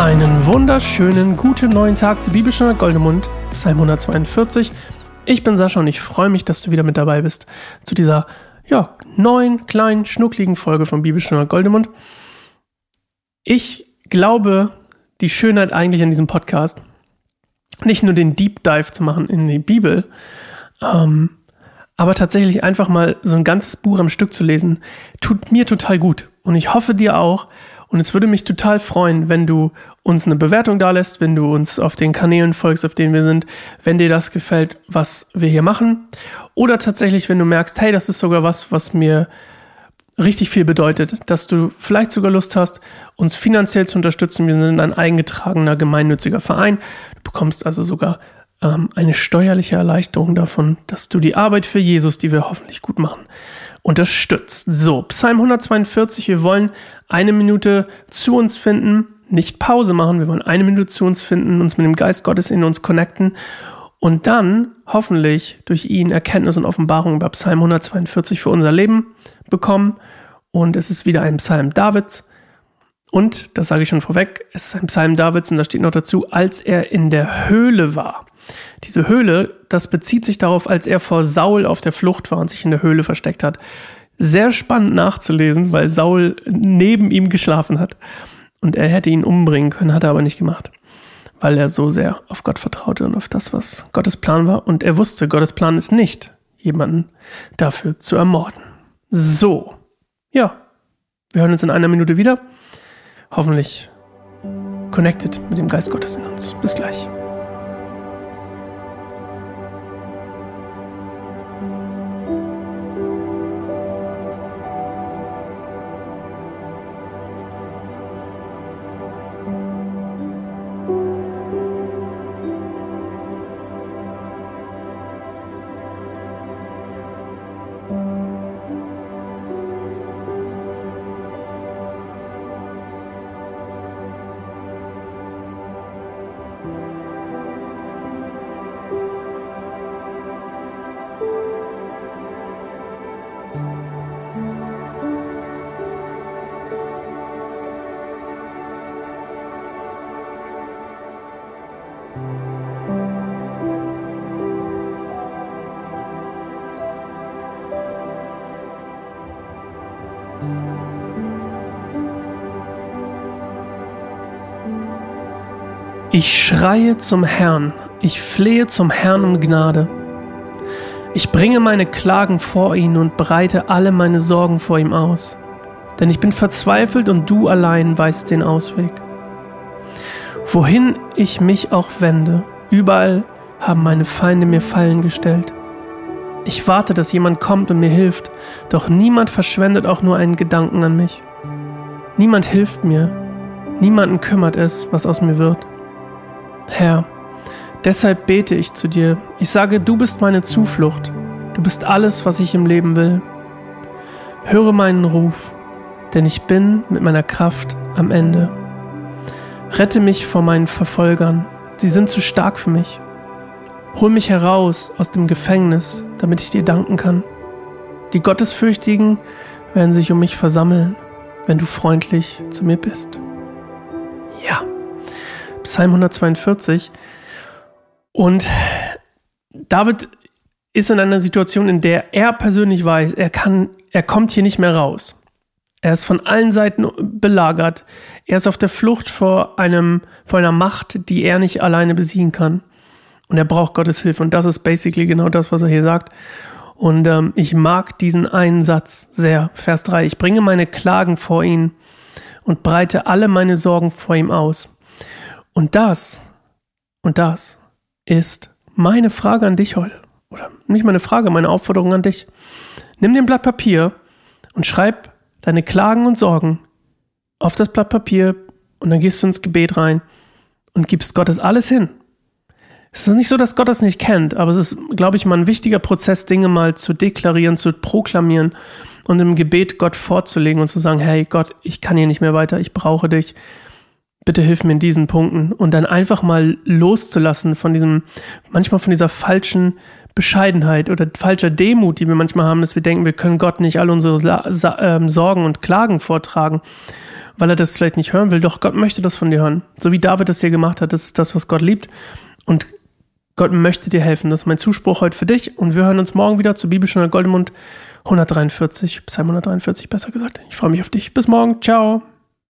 Einen wunderschönen guten neuen Tag zu Bibelstunde Goldemund, Psalm 142. Ich bin Sascha und ich freue mich, dass du wieder mit dabei bist zu dieser ja, neuen, kleinen, schnuckligen Folge von Bibelstunde Goldemund. Ich glaube, die Schönheit eigentlich an diesem Podcast, nicht nur den Deep Dive zu machen in die Bibel, ähm, aber tatsächlich einfach mal so ein ganzes Buch am Stück zu lesen, tut mir total gut. Und ich hoffe dir auch. Und es würde mich total freuen, wenn du uns eine Bewertung da lässt, wenn du uns auf den Kanälen folgst, auf denen wir sind, wenn dir das gefällt, was wir hier machen. Oder tatsächlich, wenn du merkst, hey, das ist sogar was, was mir richtig viel bedeutet, dass du vielleicht sogar Lust hast, uns finanziell zu unterstützen. Wir sind ein eingetragener gemeinnütziger Verein. Du bekommst also sogar ähm, eine steuerliche Erleichterung davon, dass du die Arbeit für Jesus, die wir hoffentlich gut machen, unterstützt. So, Psalm 142, wir wollen eine Minute zu uns finden, nicht Pause machen, wir wollen eine Minute zu uns finden, uns mit dem Geist Gottes in uns connecten und dann hoffentlich durch ihn Erkenntnis und Offenbarung über Psalm 142 für unser Leben bekommen. Und es ist wieder ein Psalm Davids. Und, das sage ich schon vorweg, es ist ein Psalm Davids und da steht noch dazu, als er in der Höhle war. Diese Höhle, das bezieht sich darauf, als er vor Saul auf der Flucht war und sich in der Höhle versteckt hat. Sehr spannend nachzulesen, weil Saul neben ihm geschlafen hat. Und er hätte ihn umbringen können, hat er aber nicht gemacht. Weil er so sehr auf Gott vertraute und auf das, was Gottes Plan war. Und er wusste, Gottes Plan ist nicht, jemanden dafür zu ermorden. So. Ja. Wir hören uns in einer Minute wieder. Hoffentlich connected mit dem Geist Gottes in uns. Bis gleich. Ich schreie zum Herrn, ich flehe zum Herrn um Gnade. Ich bringe meine Klagen vor ihn und breite alle meine Sorgen vor ihm aus. Denn ich bin verzweifelt und du allein weißt den Ausweg. Wohin ich mich auch wende, überall haben meine Feinde mir Fallen gestellt. Ich warte, dass jemand kommt und mir hilft, doch niemand verschwendet auch nur einen Gedanken an mich. Niemand hilft mir, niemanden kümmert es, was aus mir wird. Herr, deshalb bete ich zu dir. Ich sage, du bist meine Zuflucht. Du bist alles, was ich im Leben will. Höre meinen Ruf, denn ich bin mit meiner Kraft am Ende. Rette mich vor meinen Verfolgern. Sie sind zu stark für mich. Hol mich heraus aus dem Gefängnis, damit ich dir danken kann. Die Gottesfürchtigen werden sich um mich versammeln, wenn du freundlich zu mir bist. Ja. Psalm 142. Und David ist in einer Situation, in der er persönlich weiß, er kann, er kommt hier nicht mehr raus. Er ist von allen Seiten belagert. Er ist auf der Flucht vor einem, vor einer Macht, die er nicht alleine besiegen kann. Und er braucht Gottes Hilfe. Und das ist basically genau das, was er hier sagt. Und ähm, ich mag diesen einen Satz sehr. Vers 3. Ich bringe meine Klagen vor ihn und breite alle meine Sorgen vor ihm aus. Und das, und das ist meine Frage an dich heute. Oder nicht meine Frage, meine Aufforderung an dich. Nimm den Blatt Papier und schreib deine Klagen und Sorgen auf das Blatt Papier und dann gehst du ins Gebet rein und gibst Gott das alles hin. Es ist nicht so, dass Gott das nicht kennt, aber es ist, glaube ich, mal ein wichtiger Prozess, Dinge mal zu deklarieren, zu proklamieren und im Gebet Gott vorzulegen und zu sagen, hey Gott, ich kann hier nicht mehr weiter, ich brauche dich bitte hilf mir in diesen Punkten und dann einfach mal loszulassen von diesem, manchmal von dieser falschen Bescheidenheit oder falscher Demut, die wir manchmal haben, dass wir denken, wir können Gott nicht all unsere ähm, Sorgen und Klagen vortragen, weil er das vielleicht nicht hören will. Doch Gott möchte das von dir hören. So wie David das hier gemacht hat, das ist das, was Gott liebt. Und Gott möchte dir helfen. Das ist mein Zuspruch heute für dich. Und wir hören uns morgen wieder zur Bibelstunde Goldemund 143, Psalm 143 besser gesagt. Ich freue mich auf dich. Bis morgen. Ciao.